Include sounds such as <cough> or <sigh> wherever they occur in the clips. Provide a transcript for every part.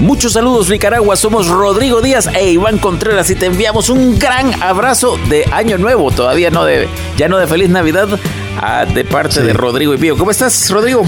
Muchos saludos Nicaragua, somos Rodrigo Díaz e Iván Contreras y te enviamos un gran abrazo de Año Nuevo, todavía no de, ya no de Feliz Navidad, Ah, de parte de Rodrigo y Pío. ¿Cómo estás, Rodrigo?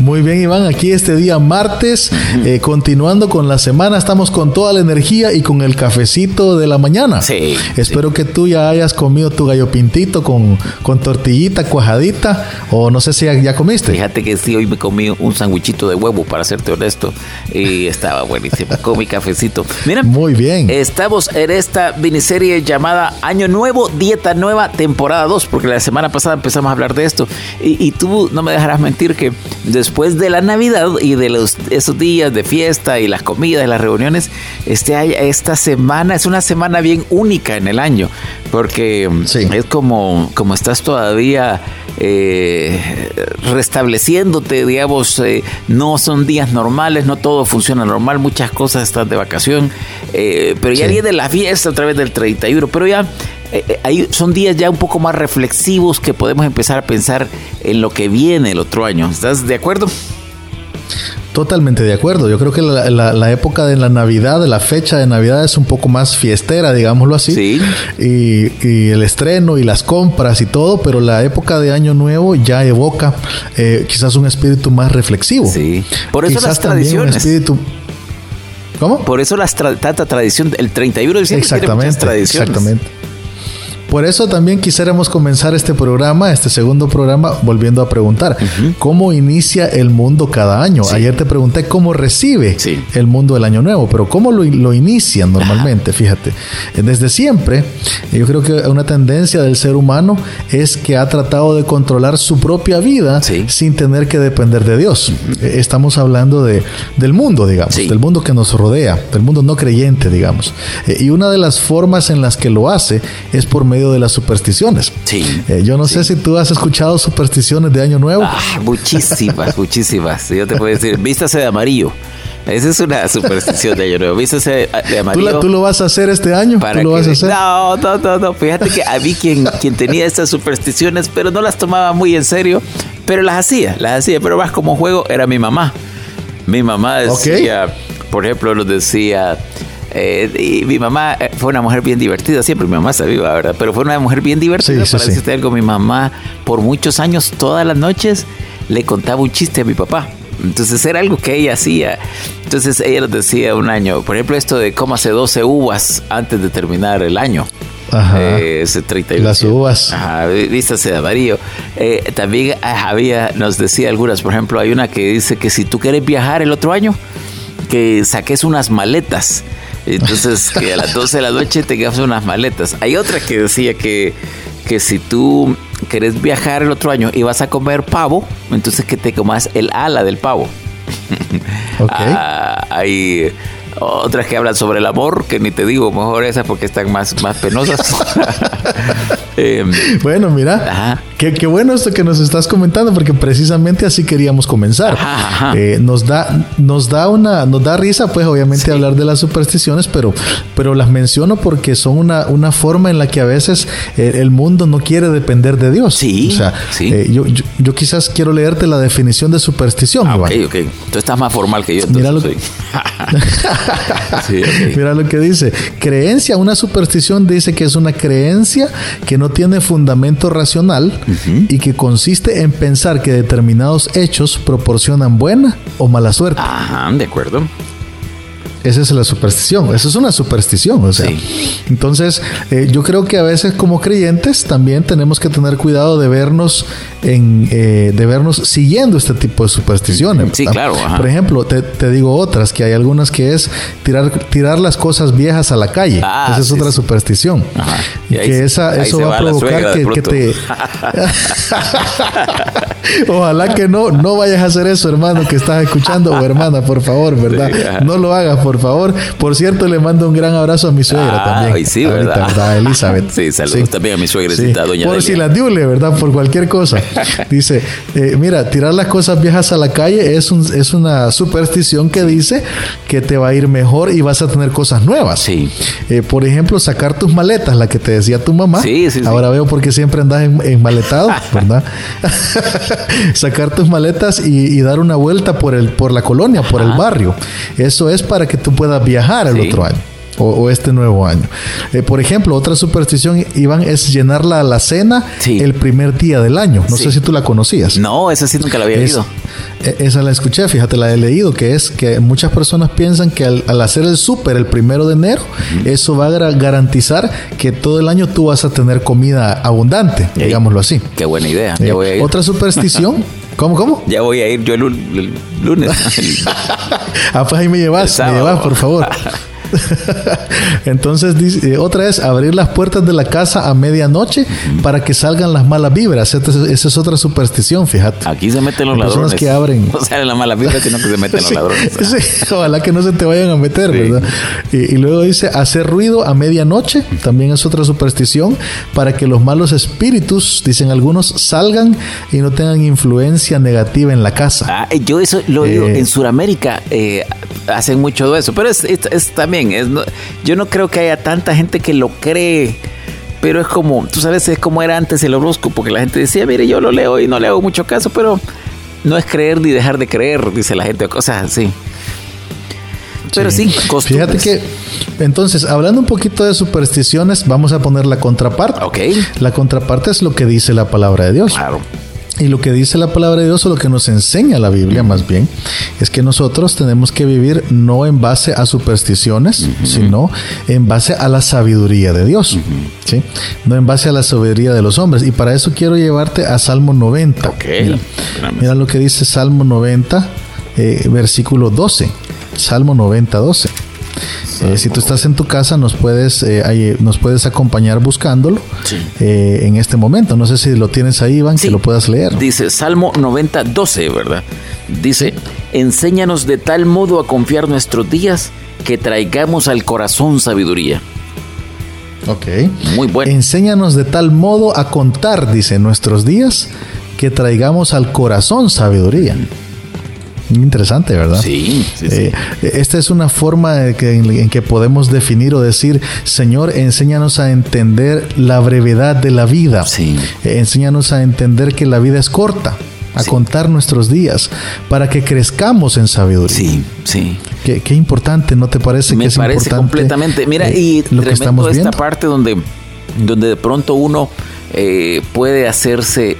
Muy bien, Iván, aquí este día martes, eh, continuando con la semana, estamos con toda la energía y con el cafecito de la mañana. Sí. Espero que tú ya hayas comido tu gallo pintito con, con tortillita cuajadita, o no sé si ya, comiste. Fíjate que sí, hoy me comí un sandwichito de huevo, para serte honesto, y estaba buenísimo. Comí cafecito. Mira, muy bien. Estamos en esta miniserie llamada Año Nuevo, Dieta Nueva, temporada 2, porque la semana pasada empezamos a hablar de esto. Y, y tú no me dejarás mentir que después de la Navidad y de los, esos días de fiesta y las comidas y las reuniones, este, esta semana es una semana bien única en el año, porque es como, como estás todavía eh, restableciéndote, digamos, eh, no son días normales, no todo funciona normal, muchas cosas están de vacación, eh, pero ya viene la fiesta a través del 31, pero ya son días ya un poco más reflexivos que podemos empezar a pensar en lo que viene el otro año. ¿Estás de acuerdo? Totalmente de acuerdo. Yo creo que la, época de la Navidad, de la fecha de Navidad es un poco más fiestera, digámoslo así. Sí. Y, el estreno y las compras y todo, pero la época de Año Nuevo ya evoca eh, quizás un espíritu más reflexivo. Sí. Por eso las tradiciones. espíritu, ¿Cómo? Por eso las tanta tradición, el 31 de diciembre exactamente, tradiciones. Exactamente. Por eso también quisiéramos comenzar este programa, este segundo programa, volviendo a preguntar, ¿cómo inicia el mundo cada año? Ayer te pregunté cómo recibe el mundo el año nuevo, pero ¿cómo lo, lo inician normalmente? Fíjate, desde siempre, yo creo que una tendencia del ser humano es que ha tratado de controlar su propia vida sin tener que depender de Dios. Estamos hablando de, del mundo, digamos, del mundo que nos rodea, del mundo no creyente, digamos. Eh, y una de las formas en las que lo hace es por medio de las supersticiones. Sí. Eh, yo no sé si tú has escuchado supersticiones de Año Nuevo. Ah, muchísimas, muchísimas. Yo te puedo decir, vístase de amarillo. Esa es una superstición de Año Nuevo. Vístase de amarillo. ¿Tú, lo vas a hacer este año? ¿Tú lo vas a hacer? No, no, no, no. Fíjate que a mí quien, quien tenía estas supersticiones, pero no las tomaba muy en serio, pero las hacía, las hacía, pero más como juego era mi mamá. Mi mamá decía, por ejemplo, nos decía, eh, y mi mamá eh, fue una mujer bien divertida, siempre mi mamá está viva, ¿verdad? Pero fue una mujer bien divertida. para decirte algo, mi mamá por muchos años, todas las noches, le contaba un chiste a mi papá. Entonces era algo que ella hacía. Entonces ella nos decía un año, por ejemplo, esto de cómo hace 12 uvas antes de terminar el año. Ajá. Eh, ese 31. Las uvas. Ajá, vístase de amarillo. Eh, también ah, había, nos decía algunas, por ejemplo, hay una que dice que si tú quieres viajar el otro año, que saques unas maletas entonces, que a las 12 de la noche te quedas unas maletas. Hay otra que decía que, que si tú querés viajar el otro año y vas a comer pavo, entonces que te comas el ala del pavo. <laughs> Okay. Ah, hay otras que hablan sobre el amor, que ni te digo, mejor esas porque están más, más penosas. <laughs> Em, bueno, mira, qué, bueno esto que nos estás comentando, porque precisamente así queríamos comenzar. Eh, nos da, nos da una, nos da risa, pues, obviamente, hablar de las supersticiones, pero, pero las menciono porque son una, una forma en la que a veces eh, el mundo no quiere depender de Dios. Sí. O sea, eh, yo, yo, quizás quiero leerte la definición de superstición. Ah, ok, ok. Tú estás más formal que yo. Mira lo, <laughs> Mira lo que dice. Creencia, una superstición dice que es una creencia que no tiene fundamento racional y que consiste en pensar que determinados hechos proporcionan buena o mala suerte. Ajá, de acuerdo. Esa es la superstición, eso es una superstición, o sea. Entonces, eh, yo creo que a veces como creyentes también tenemos que tener cuidado de vernos en, eh, de vernos siguiendo este tipo de supersticiones. Sí, claro. Por ejemplo, te, digo otras, que hay algunas que es tirar, tirar las cosas viejas a la calle. Ah, Esa es otra superstición. que esa, eso va a provocar que, te... <laughs> <laughs> Ojalá que no, no vayas a hacer eso, hermano, que estás escuchando, o hermana, por favor, ¿verdad? no lo hagas, por favor. Por cierto, le mando un gran abrazo a mi suegra ah, también. Sí, ¿verdad? Elizabeth. Sí, saludos también a mi suegrecita, doña Por si la diule, ¿verdad? Por cualquier cosa. <laughs> Dice, eh, mira, tirar las cosas viejas a la calle es, un, es una superstición que dice que te va a ir mejor y vas a tener cosas nuevas. Sí. Eh, por ejemplo, sacar tus maletas, la que te decía tu mamá. Sí, sí, Ahora veo por qué siempre andas en, maletado, ¿verdad? <laughs> <laughs> sacar tus maletas y, dar una vuelta por, el, por la colonia, por el barrio. Eso es para que tú puedas viajar el otro año o, este nuevo año. Eh, por ejemplo, otra superstición, Iván, es llenar la alacena el primer día del año. No sé si tú la conocías. No, esa sí nunca la había oído. E, esa la escuché, fíjate, la he leído, que es que muchas personas piensan que al, hacer el súper el primero de enero, eso va a garantizar que todo el año tú vas a tener comida abundante, digámoslo así. Qué buena idea. Eh, otra superstición. <laughs> ¿Cómo, cómo? Ya voy a ir yo el, lunes. <laughs> ah, pues ahí me llevas, me llevas, por favor. <laughs> <laughs> Entonces, dice, eh, otra es abrir las puertas de la casa a medianoche para que salgan las malas vibras. Esa es otra superstición, fíjate. Aquí se meten los ladrones. que abren. <laughs> No salen las malas vibras, sino que se meten los <laughs> ladrones. ojalá que no se te vayan a meter, ¿verdad? Y, luego dice hacer ruido a medianoche. También es otra superstición para que los malos espíritus, dicen algunos, salgan y no tengan influencia negativa en la casa. Ah, yo eso lo digo. Eh, en Sudamérica eh, hacen mucho de eso, pero es, es también yo no creo que haya tanta gente que lo cree. Pero es como, tú sabes, es como era antes el horóscopo, porque la gente decía, mire, yo lo leo y no le hago mucho caso, pero no es creer ni dejar de creer, dice la gente, cosas así. Pero sí, Fíjate que, entonces, hablando un poquito de supersticiones, vamos a poner la contraparte. Ok. La contraparte es lo que dice la palabra de Dios. Claro. Y lo que dice la palabra de Dios o lo que nos enseña la Biblia más bien es que nosotros tenemos que vivir no en base a supersticiones, sino en base a la sabiduría de Dios. ¿sí? No en base a la sabiduría de los hombres. Y para eso quiero llevarte a Salmo 90. Mira, lo que dice Salmo 90, eh, versículo 12. Salmo 90, 12. Eh, si tú estás en tu casa, nos puedes, eh, nos puedes acompañar buscándolo eh, en este momento. No sé si lo tienes ahí, Iván, que lo puedas leer. Dice Salmo 90, 12, ¿verdad? Dice, enséñanos de tal modo a confiar nuestros días que traigamos al corazón sabiduría. Ok. Muy bueno. Enséñanos de tal modo a contar, dice, nuestros días que traigamos al corazón sabiduría. Interesante, ¿verdad? Sí, sí, eh, esta es una forma en, que podemos definir o decir, Señor, enséñanos a entender la brevedad de la vida. Sí. Eh, enséñanos a entender que la vida es corta a contar nuestros días para que crezcamos en sabiduría. Sí, sí. Qué, importante, ¿no te parece Me que es parece completamente. Mira, eh, y lo que estamos viendo? esta parte donde, donde de pronto uno puede hacerse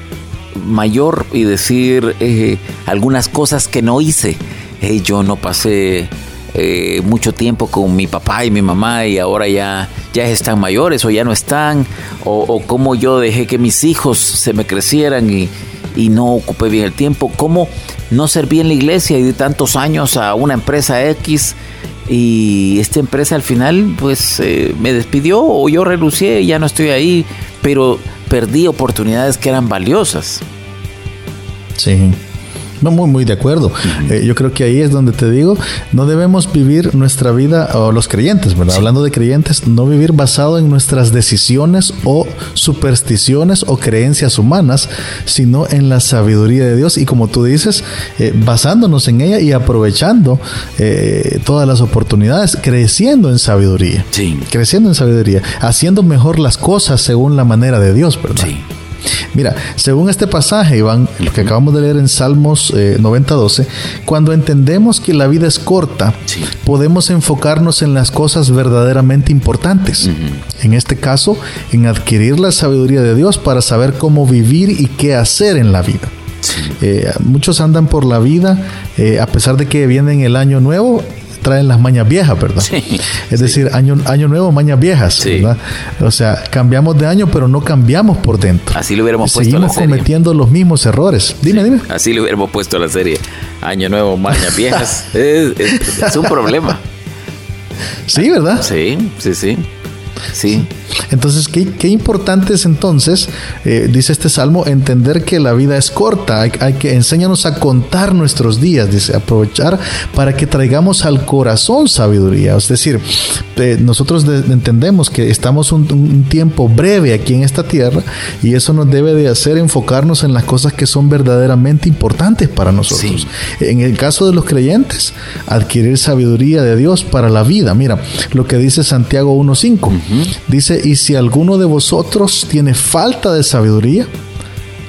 mayor y decir eh, algunas cosas que no hice. yo no pasé eh, mucho tiempo con mi papá y mi mamá y ahora ya, ya están mayores o ya no están, o, o cómo yo dejé que mis hijos se me crecieran y, y no ocupé bien el tiempo, cómo no serví en la iglesia y di tantos años a una empresa X y esta empresa al final pues eh, me despidió o yo renuncié ya no estoy ahí, pero perdí oportunidades que eran valiosas. Sí. No, muy, muy de acuerdo. Eh, yo creo que ahí es donde te digo, no debemos vivir nuestra vida, o los creyentes, ¿verdad? Hablando de creyentes, no vivir basado en nuestras decisiones o supersticiones o creencias humanas, sino en la sabiduría de Dios y como tú dices, eh, basándonos en ella y aprovechando eh, todas las oportunidades, creciendo en sabiduría. Sí. Creciendo en sabiduría, haciendo mejor las cosas según la manera de Dios, ¿verdad? Sí. Mira, según este pasaje, Iván, lo que acabamos de leer en Salmos 90:12, eh, cuando entendemos que la vida es corta, podemos enfocarnos en las cosas verdaderamente importantes. En este caso, en adquirir la sabiduría de Dios para saber cómo vivir y qué hacer en la vida. Eh, muchos andan por la vida, eh, a pesar de que vienen el año nuevo, traen las mañas viejas, ¿verdad? es decir, año, año nuevo, mañas viejas, ¿verdad? O sea, cambiamos de año, pero no cambiamos por dentro. Así le hubiéramos puesto a la serie. cometiendo los mismos errores. Dime, dime. Así le hubiéramos puesto a la serie. Año nuevo, mañas viejas. <laughs> es, un problema. Sí, ¿verdad? Sí, sí, sí. Sí. Entonces, qué, importante es entonces, eh, dice este salmo, entender que la vida es corta. Hay, que enséñanos a contar nuestros días, dice, aprovechar para que traigamos al corazón sabiduría. Es decir, eh, nosotros entendemos que estamos un, tiempo breve aquí en esta tierra y eso nos debe de hacer enfocarnos en las cosas que son verdaderamente importantes para nosotros. En el caso de los creyentes, adquirir sabiduría de Dios para la vida. Mira, lo que dice Santiago 1.5. Dice, y si alguno de vosotros tiene falta de sabiduría,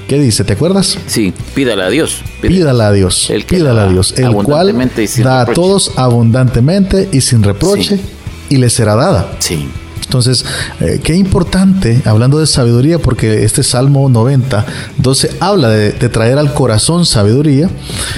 ¿Qué dice? ¿Te acuerdas? Sí, pídala a Dios. Pídala, a Dios. El pídala a Dios. El cual da a todos abundantemente y sin reproche y le será dada. Sí. Entonces, eh, qué importante, hablando de sabiduría, porque este Salmo 90, 12 habla de, traer al corazón sabiduría,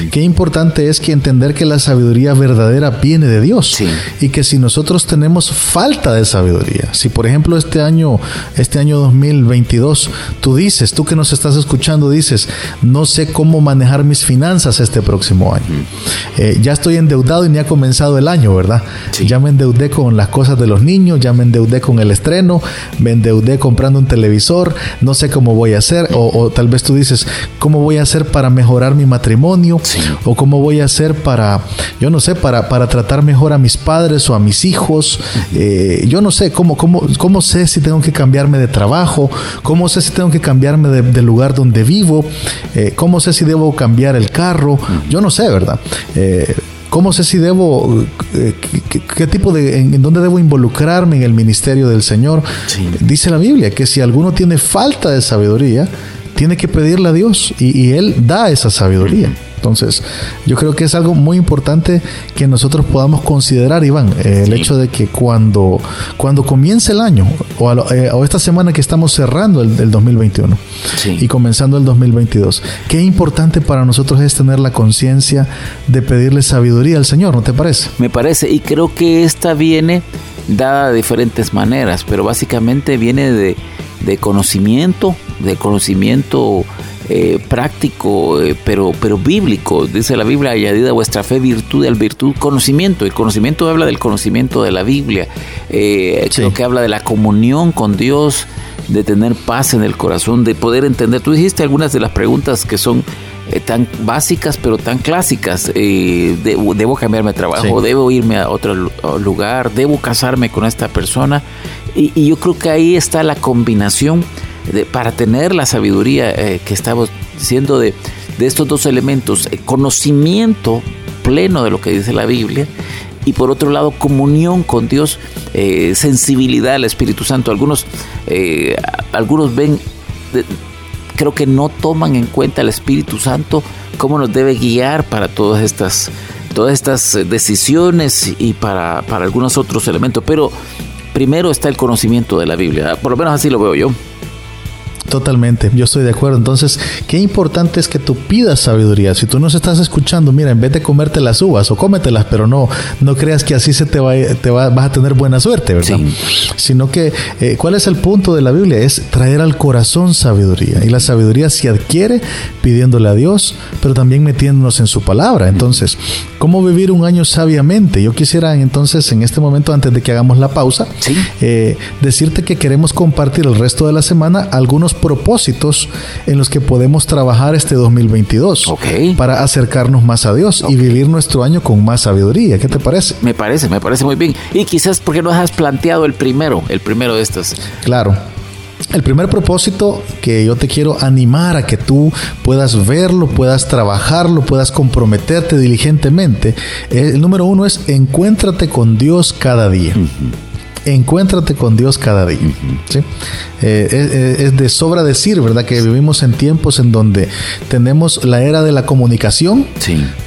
qué importante es que entender que la sabiduría verdadera viene de Dios y que si nosotros tenemos falta de sabiduría, si por ejemplo este año, este año 2022, tú dices, tú que nos estás escuchando, dices, no sé cómo manejar mis finanzas este próximo año. Eh, ya estoy endeudado y ni ha comenzado el año, ¿verdad? Ya me endeudé con las cosas de los niños, ya me endeudé con el estreno, me endeudé comprando un televisor, no sé cómo voy a hacer, o, tal vez tú dices, ¿cómo voy a hacer para mejorar mi matrimonio? O cómo voy a hacer para, yo no sé, para, para tratar mejor a mis padres o a mis hijos. Eh, yo no sé, ¿cómo, cómo, ¿cómo sé si tengo que cambiarme de trabajo? ¿Cómo sé si tengo que cambiarme de, lugar donde vivo? Eh, ¿Cómo sé si debo cambiar el carro? Yo no sé, ¿verdad? Eh, ¿Cómo sé si debo, eh, qué, tipo de, en, dónde debo involucrarme en el ministerio del Señor? Dice la Biblia que si alguno tiene falta de sabiduría, tiene que pedirle a Dios y Él da esa sabiduría. Entonces, yo creo que es algo muy importante que nosotros podamos considerar, Iván, eh, el hecho de que cuando, cuando comience el año, eh, o, esta semana que estamos cerrando el, 2021 y comenzando el 2022, qué importante para nosotros es tener la conciencia de pedirle sabiduría al Señor, ¿no te parece? Me parece, y creo que esta viene dada de diferentes maneras, pero básicamente viene de, de conocimiento, de conocimiento eh, práctico, eh, pero, pero bíblico. Dice la Biblia, añadida vuestra fe, virtud, al virtud, conocimiento. El conocimiento habla del conocimiento de la Biblia. Eh, Creo que habla de la comunión con Dios, de tener paz en el corazón, de poder entender. Tú dijiste algunas de las preguntas que son eh, tan básicas pero tan clásicas. debo cambiarme de trabajo, debo irme a otro lugar, debo casarme con esta persona. Y, y, yo creo que ahí está la combinación para tener la sabiduría eh, que estamos diciendo de, estos dos elementos, eh, conocimiento pleno de lo que dice la Biblia y por otro lado comunión con Dios, eh, sensibilidad al Espíritu Santo. Algunos, algunos ven, creo que no toman en cuenta el Espíritu Santo, cómo nos debe guiar para todas estas, todas estas decisiones y para, para algunos otros elementos. Pero primero está el conocimiento de la Biblia, por lo menos así lo veo yo. Totalmente, yo estoy de acuerdo. Entonces, qué importante es que tú pidas sabiduría. Si tú nos estás escuchando, mira, en vez de comerte las uvas o cómetelas, pero no, no creas que así se te va, te va, vas a tener buena suerte, ¿verdad? Sino que, eh, ¿cuál es el punto de la Biblia? Es traer al corazón sabiduría. Y la sabiduría se adquiere pidiéndole a Dios, pero también metiéndonos en su palabra. Entonces, ¿cómo vivir un año sabiamente? Yo quisiera entonces, en este momento, antes de que hagamos la pausa, eh, decirte que queremos compartir el resto de la semana algunos propósitos en los que podemos trabajar este 2022 para acercarnos más a Dios y vivir nuestro año con más sabiduría. ¿Qué te parece? Me parece, me parece muy bien. Y quizás porque no has planteado el primero, el primero de estos. Claro. El primer propósito que yo te quiero animar a que tú puedas verlo, puedas trabajarlo, puedas comprometerte diligentemente, el número uno es encuéntrate con Dios cada día encuéntrate con Dios cada día. Eh, es, de sobra decir, ¿verdad? Que vivimos en tiempos en donde tenemos la era de la comunicación,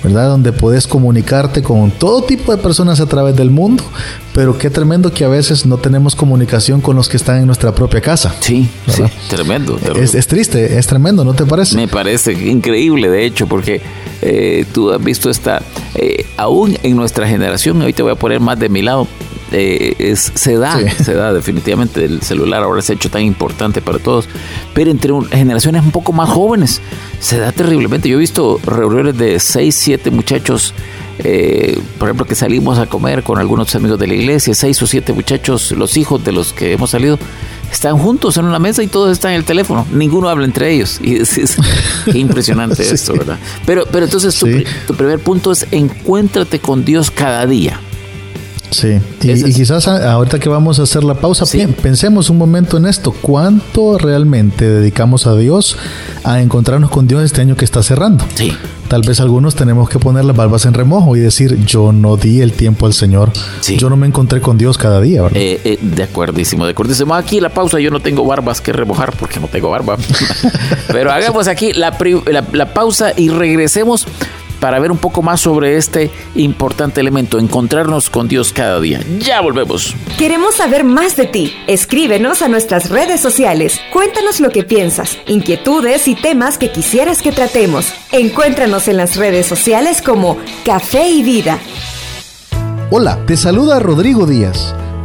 ¿verdad? Donde puedes comunicarte con todo tipo de personas a través del mundo, pero qué tremendo que a veces no tenemos comunicación con los que están en nuestra propia casa. Sí, sí tremendo. Es, triste, es tremendo, ¿no te parece? Me parece increíble, de hecho, porque eh, tú has visto esta, eh, aún en nuestra generación, hoy te voy a poner más de mi lado, eh, es, se da, se da definitivamente. El celular ahora se ha hecho tan importante para todos, pero entre generaciones un poco más jóvenes se da terriblemente. Yo he visto reuniones de 6, 7 muchachos, eh, por ejemplo, que salimos a comer con algunos amigos de la iglesia, 6 o 7 muchachos, los hijos de los que hemos salido, están juntos en una mesa y todos están en el teléfono. Ninguno habla entre ellos. <laughs> Y es, qué impresionante <laughs> esto, ¿verdad? Pero, pero entonces tu, primer punto es encuéntrate con Dios cada día. Sí, y, quizás ahorita que vamos a hacer la pausa, pensemos un momento en esto. ¿Cuánto realmente dedicamos a Dios a encontrarnos con Dios este año que está cerrando? Sí. Tal vez algunos tenemos que poner las barbas en remojo y decir, yo no di el tiempo al Señor. Yo no me encontré con Dios cada día, ¿verdad? Eh, eh, de acuerdísimo, de acuerdísimo. Aquí la pausa, yo no tengo barbas que remojar porque no tengo barba. <laughs> Pero hagamos aquí la, la pausa y regresemos para ver un poco más sobre este importante elemento, encontrarnos con Dios cada día. Ya volvemos. Queremos saber más de ti. Escríbenos a nuestras redes sociales. Cuéntanos lo que piensas, inquietudes y temas que quisieras que tratemos. Encuéntranos en las redes sociales como Café y Vida. Hola, te saluda Rodrigo Díaz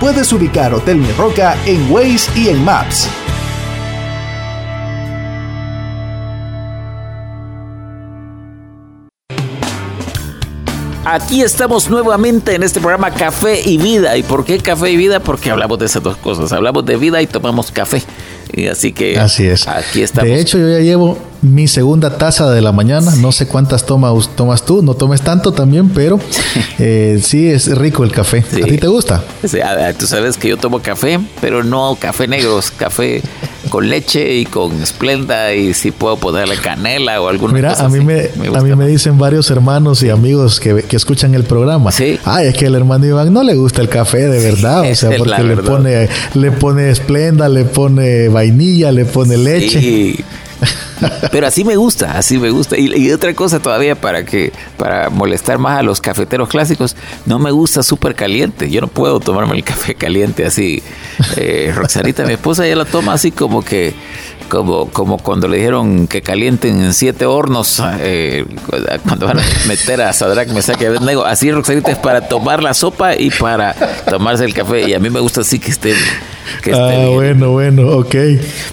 Puedes ubicar Hotel Mi Roca en Waze y en Maps. Aquí estamos nuevamente en este programa Café y Vida. ¿Y por qué Café y Vida? Porque hablamos de esas dos cosas. Hablamos de vida y tomamos café. Y así que así es. aquí estamos. De hecho, yo ya llevo mi segunda taza de la mañana. No sé cuántas tomas, tomas tú. No tomes tanto también, pero <laughs> eh, sí es rico el café. ¿A ti te gusta? Sí, tú sabes que yo tomo café, pero no café negros, café con leche y con esplenda y si puedo ponerle canela o alguna Mira, a mí me, a mí me dicen varios hermanos y amigos que, que, escuchan el programa. Sí. Ay, es que el hermano Iván no le gusta el café de verdad, o <laughs> sea, porque le pone le pone esplenda, le pone vainilla, le pone leche. Sí. <laughs> Pero así me gusta, así me gusta. Y, otra cosa todavía para que, para molestar más a los cafeteros clásicos, no me gusta súper caliente. Yo no puedo tomarme el café caliente así. Eh, Roxanita, mi esposa, ya lo toma así como que, como, como cuando le dijeron que calienten en siete hornos, eh, cuando van a meter a Sadrach, me saque Así Roxanita es para tomar la sopa y para tomarse el café. Y a mí me gusta así que esté ah, bueno, bueno, ok.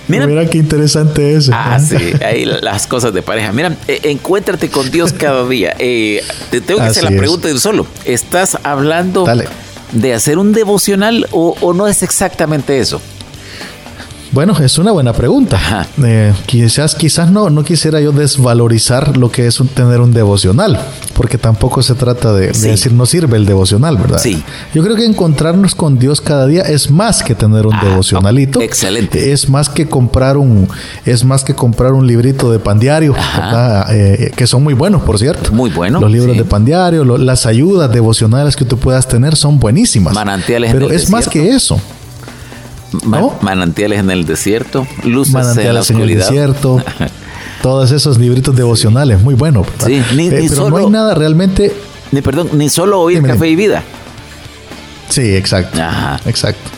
Mira, qué interesante eso. Ah, sí, <laughs> ahí las cosas de pareja. Mira, eh, encuéntrate con Dios cada día. Eh, te tengo que hacer la pregunta de solo. ¿Estás hablando de hacer un devocional o no es exactamente eso? Bueno, es una buena pregunta. Eh, quizás, quizás no, no quisiera yo desvalorizar lo que es tener un devocional, porque tampoco se trata de, decir no sirve el devocional, ¿verdad? Sí. Yo creo que encontrarnos con Dios cada día es más que tener un ah, devocionalito. excelente. Es más que comprar un, es más que comprar un librito de pandiario, eh, que son muy buenos, por cierto. Muy buenos. Los libros de pandiario, las ayudas devocionales que tú puedas tener son buenísimas. Manantiales. Pero es más que eso manantiales en el desierto, luces en la oscuridad. En el desierto. <laughs> todos esos libritos devocionales, muy bueno. Sí, ni, eh, pero no hay nada realmente. Ni perdón, ni solo oír café y vida. Sí, exacto. Exacto.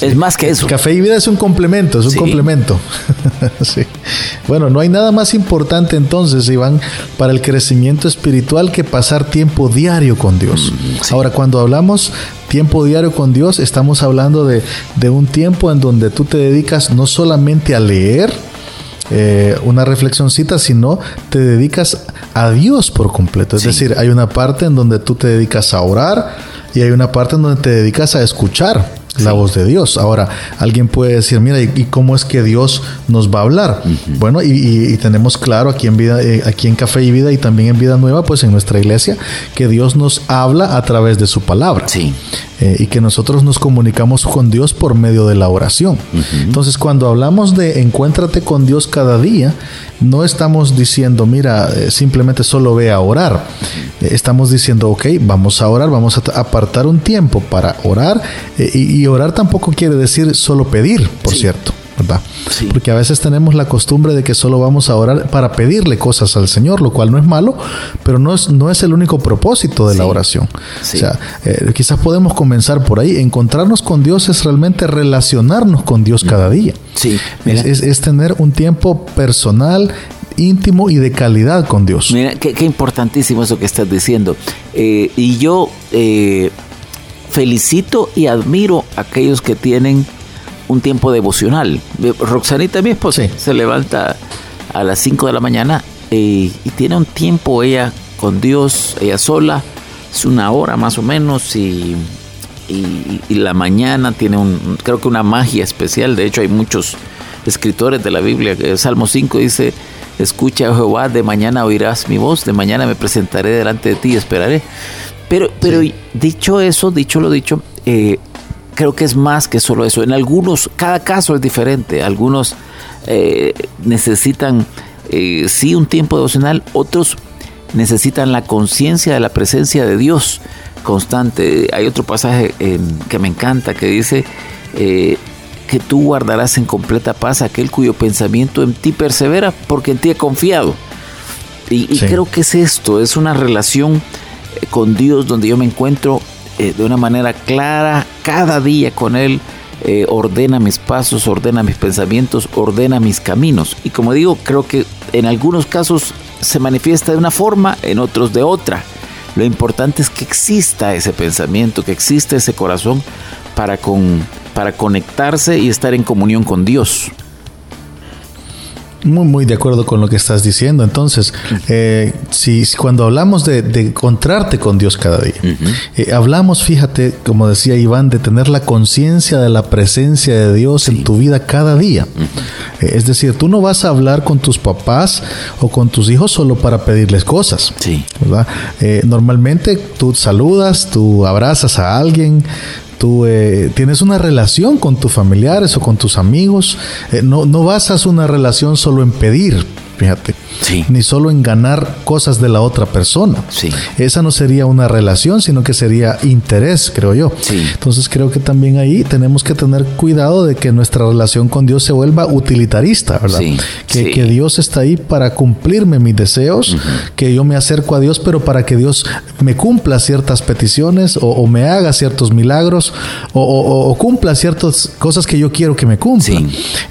Es más que eso. Café y vida es un complemento, es un complemento. <laughs> sí. Bueno, no hay nada más importante entonces, Iván, para el crecimiento espiritual que pasar tiempo diario con Dios. Mm, Ahora, cuando hablamos tiempo diario con Dios, estamos hablando de, un tiempo en donde tú te dedicas no solamente a leer, eh, una reflexioncita, sino te dedicas a Dios por completo. Es decir, hay una parte en donde tú te dedicas a orar y hay una parte en donde te dedicas a escuchar la voz de Dios. Ahora, alguien puede decir, mira, ¿y, cómo es que Dios nos va a hablar? Bueno, y, tenemos claro aquí en vida, eh, aquí en Café y Vida y también en Vida Nueva, pues en nuestra iglesia, que Dios nos habla a través de su palabra. Sí. Eh, y que nosotros nos comunicamos con Dios por medio de la oración. Entonces, cuando hablamos de encuéntrate con Dios cada día, no estamos diciendo, mira, eh, simplemente solo ve a orar. estamos diciendo, ok, vamos a orar, vamos a apartar un tiempo para orar y, orar tampoco quiere decir solo pedir, por cierto. ¿Verdad? Porque a veces tenemos la costumbre de que solo vamos a orar para pedirle cosas al Señor, lo cual no es malo, pero no es, no es el único propósito de la oración. O sea, eh, quizás podemos comenzar por ahí. Encontrarnos con Dios es realmente relacionarnos con Dios cada día. Sí, es, tener un tiempo personal íntimo y de calidad con Dios. Mira, qué, importantísimo eso que estás diciendo. Eh, y yo eh, felicito y admiro a aquellos que tienen un tiempo devocional. Roxanita, mi esposa, se levanta a las 5 de la mañana eh, y tiene un tiempo ella con Dios, ella sola, es una hora más o menos y, y, la mañana tiene un, creo que una magia especial, de hecho hay muchos escritores de la Biblia, el Salmo 5 dice, escucha oh Jehová, de mañana oirás mi voz, de mañana me presentaré delante de ti y esperaré. Pero, pero dicho eso, dicho lo dicho, eh, creo que es más que solo eso. En algunos, cada caso es diferente. Algunos eh, necesitan eh, sí un tiempo devocional, otros necesitan la conciencia de la presencia de Dios constante. Hay otro pasaje que me encanta que dice eh, que tú guardarás en completa paz aquel cuyo pensamiento en ti persevera porque en ti he confiado. Y, creo que es esto, es una relación con Dios donde yo me encuentro eh, de una manera clara cada día con Él. Eh, ordena mis pasos, ordena mis pensamientos, ordena mis caminos. Y como digo, creo que en algunos casos se manifiesta de una forma, en otros de otra. Lo importante es que exista ese pensamiento, que exista ese corazón para, con, para conectarse y estar en comunión con Dios. Muy, muy de acuerdo con lo que estás diciendo. Entonces, eh, si, cuando hablamos de, encontrarte con Dios cada día, eh, hablamos, fíjate, como decía Iván, de tener la conciencia de la presencia de Dios en tu vida cada día. Eh, es decir, tú no vas a hablar con tus papás o con tus hijos solo para pedirles cosas. Sí. normalmente tú saludas, tú abrazas a alguien, tú eh, tienes una relación con tus familiares o con tus amigos, eh, no, no basas una relación solo en pedir, fíjate. Ni solo en ganar cosas de la otra persona. Sí. Esa no sería una relación, sino que sería interés, creo yo. Entonces creo que también ahí tenemos que tener cuidado de que nuestra relación con Dios se vuelva utilitarista, ¿verdad? Que, que, Dios está ahí para cumplirme mis deseos, que yo me acerco a Dios, pero para que Dios me cumpla ciertas peticiones o, me haga ciertos milagros o, cumpla ciertas cosas que yo quiero que me cumpla.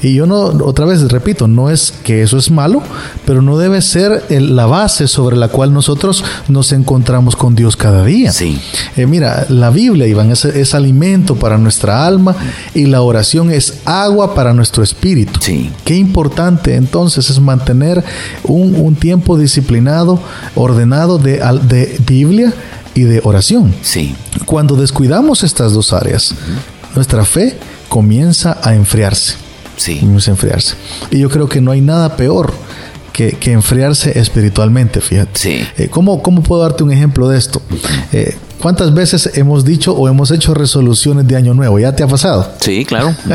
Y yo no, otra vez repito, no es que eso es malo, pero no debe ser la base sobre la cual nosotros nos encontramos con Dios cada día. Sí. Eh, mira, la Biblia, Iván, es, alimento para nuestra alma y la oración es agua para nuestro espíritu. Sí. Qué importante entonces es mantener un, tiempo disciplinado, ordenado de, de Biblia y de oración. Sí. Cuando descuidamos estas dos áreas, nuestra fe comienza a enfriarse. Sí. Comienza a enfriarse. Y yo creo que no hay nada peor que, enfriarse espiritualmente, fíjate. Sí. Eh, ¿cómo, puedo darte un ejemplo de esto? Eh, ¿Cuántas veces hemos dicho o hemos hecho resoluciones de año nuevo? ¿Ya te ha pasado? Sí, claro. <laughs>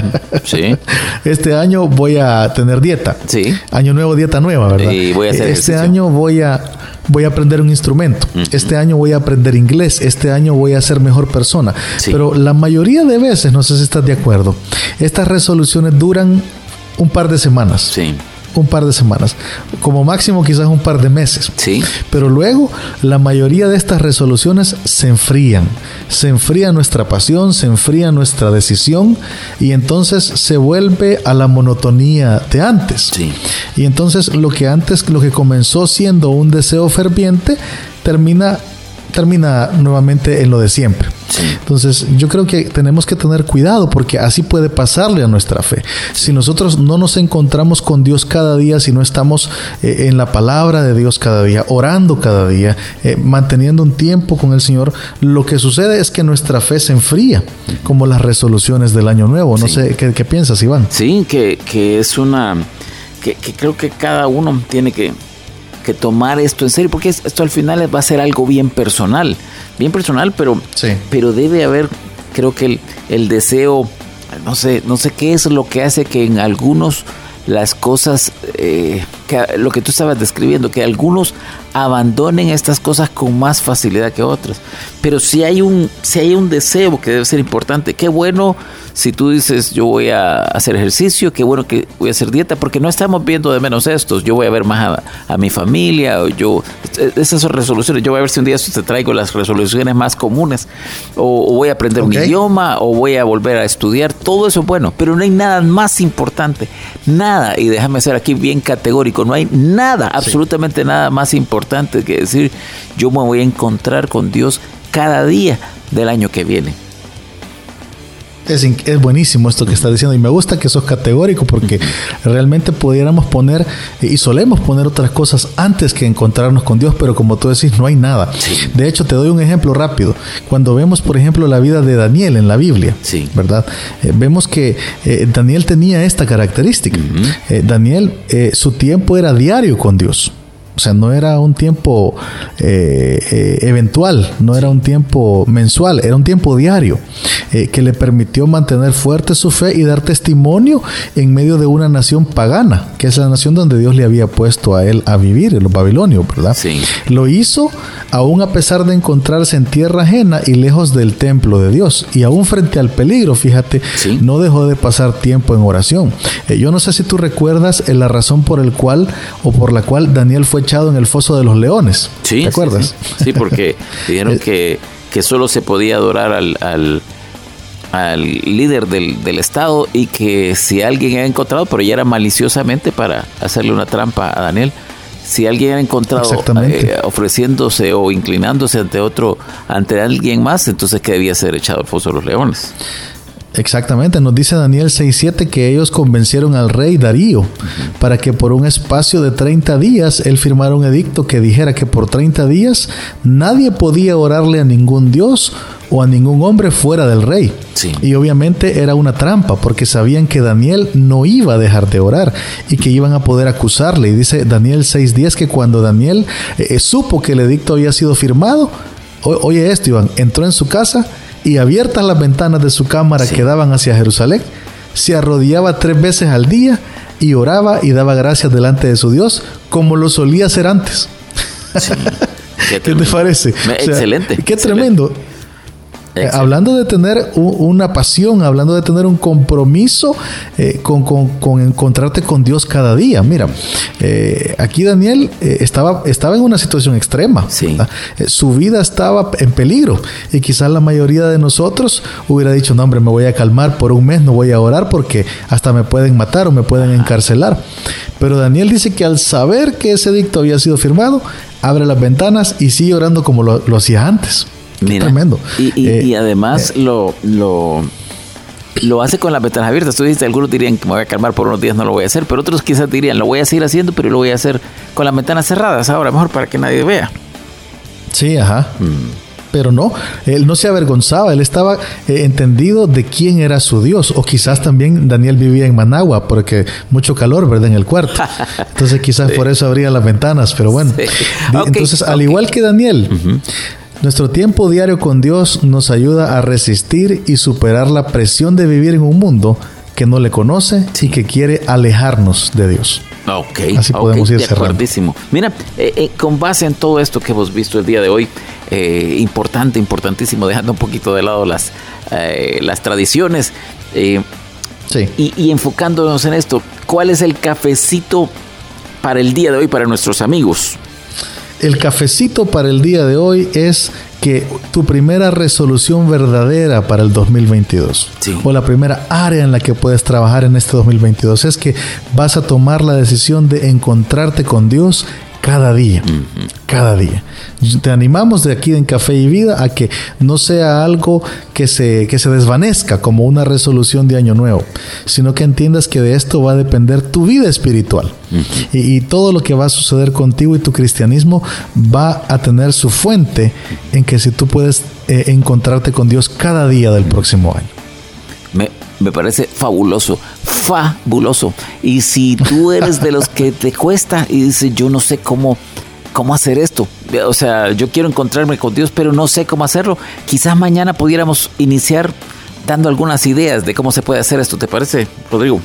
Sí. Este año voy a tener dieta. Sí. Año nuevo, dieta nueva, ¿verdad? Y voy a hacer Este año voy a voy a aprender un instrumento. Este año voy a aprender inglés. Este año voy a ser mejor persona. Pero la mayoría de veces, no sé si estás de acuerdo, estas resoluciones duran un par de semanas. Sí un par de semanas, como máximo quizás un par de meses. Sí. Pero luego la mayoría de estas resoluciones se enfrían, se enfría nuestra pasión, se enfría nuestra decisión y entonces se vuelve a la monotonía de antes. Sí. Y entonces lo que antes, lo que comenzó siendo un deseo ferviente, termina termina nuevamente en lo de siempre. Entonces, yo creo que tenemos que tener cuidado porque así puede pasarle a nuestra fe. Si nosotros no nos encontramos con Dios cada día, si no estamos eh, en la palabra de Dios cada día, orando cada día, eh, manteniendo un tiempo con el Señor, lo que sucede es que nuestra fe se enfría, como las resoluciones del año nuevo. No sé, ¿qué, piensas, Iván? Sí, que, que es una... que creo que cada uno tiene que que tomar esto en serio, porque esto al final va a ser algo bien personal, bien personal, pero, pero debe haber, creo que el, deseo, no sé, no sé qué es lo que hace que en algunos las cosas, eh, que, lo que tú estabas describiendo, que algunos abandonen estas cosas con más facilidad que otras. Pero si hay un, si hay un deseo que debe ser importante, qué bueno si tú dices yo voy a hacer ejercicio, qué bueno que voy a hacer dieta, porque no estamos viendo de menos estos, yo voy a ver más a, mi familia, o yo, esas son resoluciones, yo voy a ver si un día te traigo las resoluciones más comunes, o, voy a aprender un idioma, o voy a volver a estudiar, todo eso es bueno, pero no hay nada más importante, nada, y déjame ser aquí bien categórico, no hay nada, absolutamente nada más importante que decir yo me voy a encontrar con Dios cada día del año que viene. Es, es, buenísimo esto que está diciendo y me gusta que sos categórico porque <laughs> realmente pudiéramos poner eh, y solemos poner otras cosas antes que encontrarnos con Dios, pero como tú decís, no hay nada. De hecho, te doy un ejemplo rápido. Cuando vemos, por ejemplo, la vida de Daniel en la Biblia, ¿verdad? Eh, vemos que eh, Daniel tenía esta característica. Daniel, su tiempo era diario con Dios. O sea, no era un tiempo eh, eh, eventual, no era un tiempo mensual, era un tiempo diario eh, que le permitió mantener fuerte su fe y dar testimonio en medio de una nación pagana, que es la nación donde Dios le había puesto a él a vivir, en los babilonios, ¿verdad? Sí. Lo hizo aún a pesar de encontrarse en tierra ajena y lejos del templo de Dios. Y aún frente al peligro, fíjate, no dejó de pasar tiempo en oración. yo no sé si tú recuerdas la razón por el cual o por la cual Daniel fue echado en el foso de los leones. Sí, ¿Te acuerdas? Sí, porque <laughs> dijeron eh, que, que solo se podía adorar al, al, líder del, del, Estado y que si alguien era encontrado, pero ya era maliciosamente para hacerle una trampa a Daniel, si alguien era encontrado eh, ofreciéndose o inclinándose ante otro, ante alguien más, entonces que debía ser echado al foso de los leones. Exactamente, nos dice Daniel 6.7 que ellos convencieron al rey Darío para que por un espacio de 30 días él firmara un edicto que dijera que por 30 días nadie podía orarle a ningún dios o a ningún hombre fuera del rey. Y obviamente era una trampa porque sabían que Daniel no iba a dejar de orar y que iban a poder acusarle. Y dice Daniel 6.10 que cuando Daniel eh, supo que el edicto había sido firmado, oye esto Iván, entró en su casa y abiertas las ventanas de su cámara que daban hacia Jerusalén, se arrodillaba tres veces al día y oraba y daba gracias delante de su Dios como lo solía hacer antes. <laughs> ¿Qué, te parece? excelente. Qué tremendo. Eh, hablando de tener una pasión, hablando de tener un compromiso eh, con, encontrarte con Dios cada día. Mira, eh, aquí Daniel estaba, estaba en una situación extrema. su vida estaba en peligro y quizás la mayoría de nosotros hubiera dicho, no hombre, me voy a calmar por un mes, no voy a orar porque hasta me pueden matar o me pueden encarcelar. Pero Daniel dice que al saber que ese dicto había sido firmado, abre las ventanas y sigue orando como lo hacía antes. Tremendo. Y, eh, además eh, lo, lo, lo hace con las ventanas abiertas. Tú dices, algunos dirían que me voy a calmar por unos días, no lo voy a hacer, pero otros quizás dirían, lo voy a seguir haciendo, pero lo voy a hacer con las ventanas cerradas ahora, mejor para que nadie vea. Sí, ajá. Mm. Pero no, él no se avergonzaba, él estaba eh, entendido de quién era su Dios. O quizás también Daniel vivía en Managua, porque mucho calor, ¿verdad? En el cuarto. <laughs> Entonces quizás por eso abría las ventanas, pero bueno. Entonces, al igual que Daniel, nuestro tiempo diario con Dios nos ayuda a resistir y superar la presión de vivir en un mundo que no le conoce y que quiere alejarnos de Dios. Ok, así podemos ir cerrando. Mira, eh, eh, con base en todo esto que hemos visto el día de hoy, eh, importante, importantísimo, dejando un poquito de lado las, las tradiciones sí. y, y enfocándonos en esto, ¿cuál es el cafecito para el día de hoy para nuestros amigos? El cafecito para el día de hoy es que tu primera resolución verdadera para el 2022 o la primera área en la que puedes trabajar en este 2022 es que vas a tomar la decisión de encontrarte con Dios cada día, cada día. Te animamos de aquí en Café y Vida a que no sea algo que se, que se desvanezca como una resolución de año nuevo, sino que entiendas que de esto va a depender tu vida espiritual. y, todo lo que va a suceder contigo y tu cristianismo va a tener su fuente en que si tú puedes eh, encontrarte con Dios cada día del próximo año. Me, parece fabuloso, fabuloso. Y si tú eres de los que te cuesta y dices, yo no sé cómo, cómo hacer esto, o sea, yo quiero encontrarme con Dios, pero no sé cómo hacerlo, quizás mañana pudiéramos iniciar dando algunas ideas de cómo se puede hacer esto, ¿te parece, Rodrigo?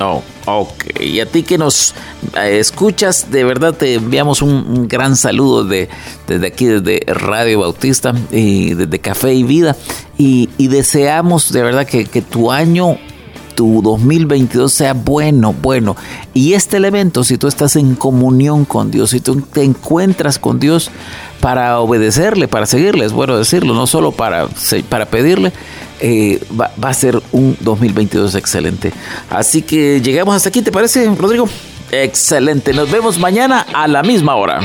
Oh, ok. Y a ti que nos eh, escuchas, de verdad te enviamos un, gran saludo de, desde aquí, desde Radio Bautista y desde Café y Vida. Y, deseamos de verdad que, que tu año tu 2022 sea bueno, bueno. Y este elemento, si tú estás en comunión con Dios, si tú te encuentras con Dios para obedecerle, para seguirle, es bueno decirlo, no solo para, para pedirle, eh, va, va, a ser un 2022 excelente. Así que llegamos hasta aquí, ¿te parece, Rodrigo? Excelente, nos vemos mañana a la misma hora.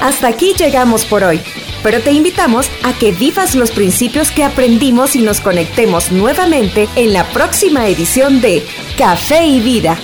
Hasta aquí llegamos por hoy pero te invitamos a que vivas los principios que aprendimos y nos conectemos nuevamente en la próxima edición de Café y Vida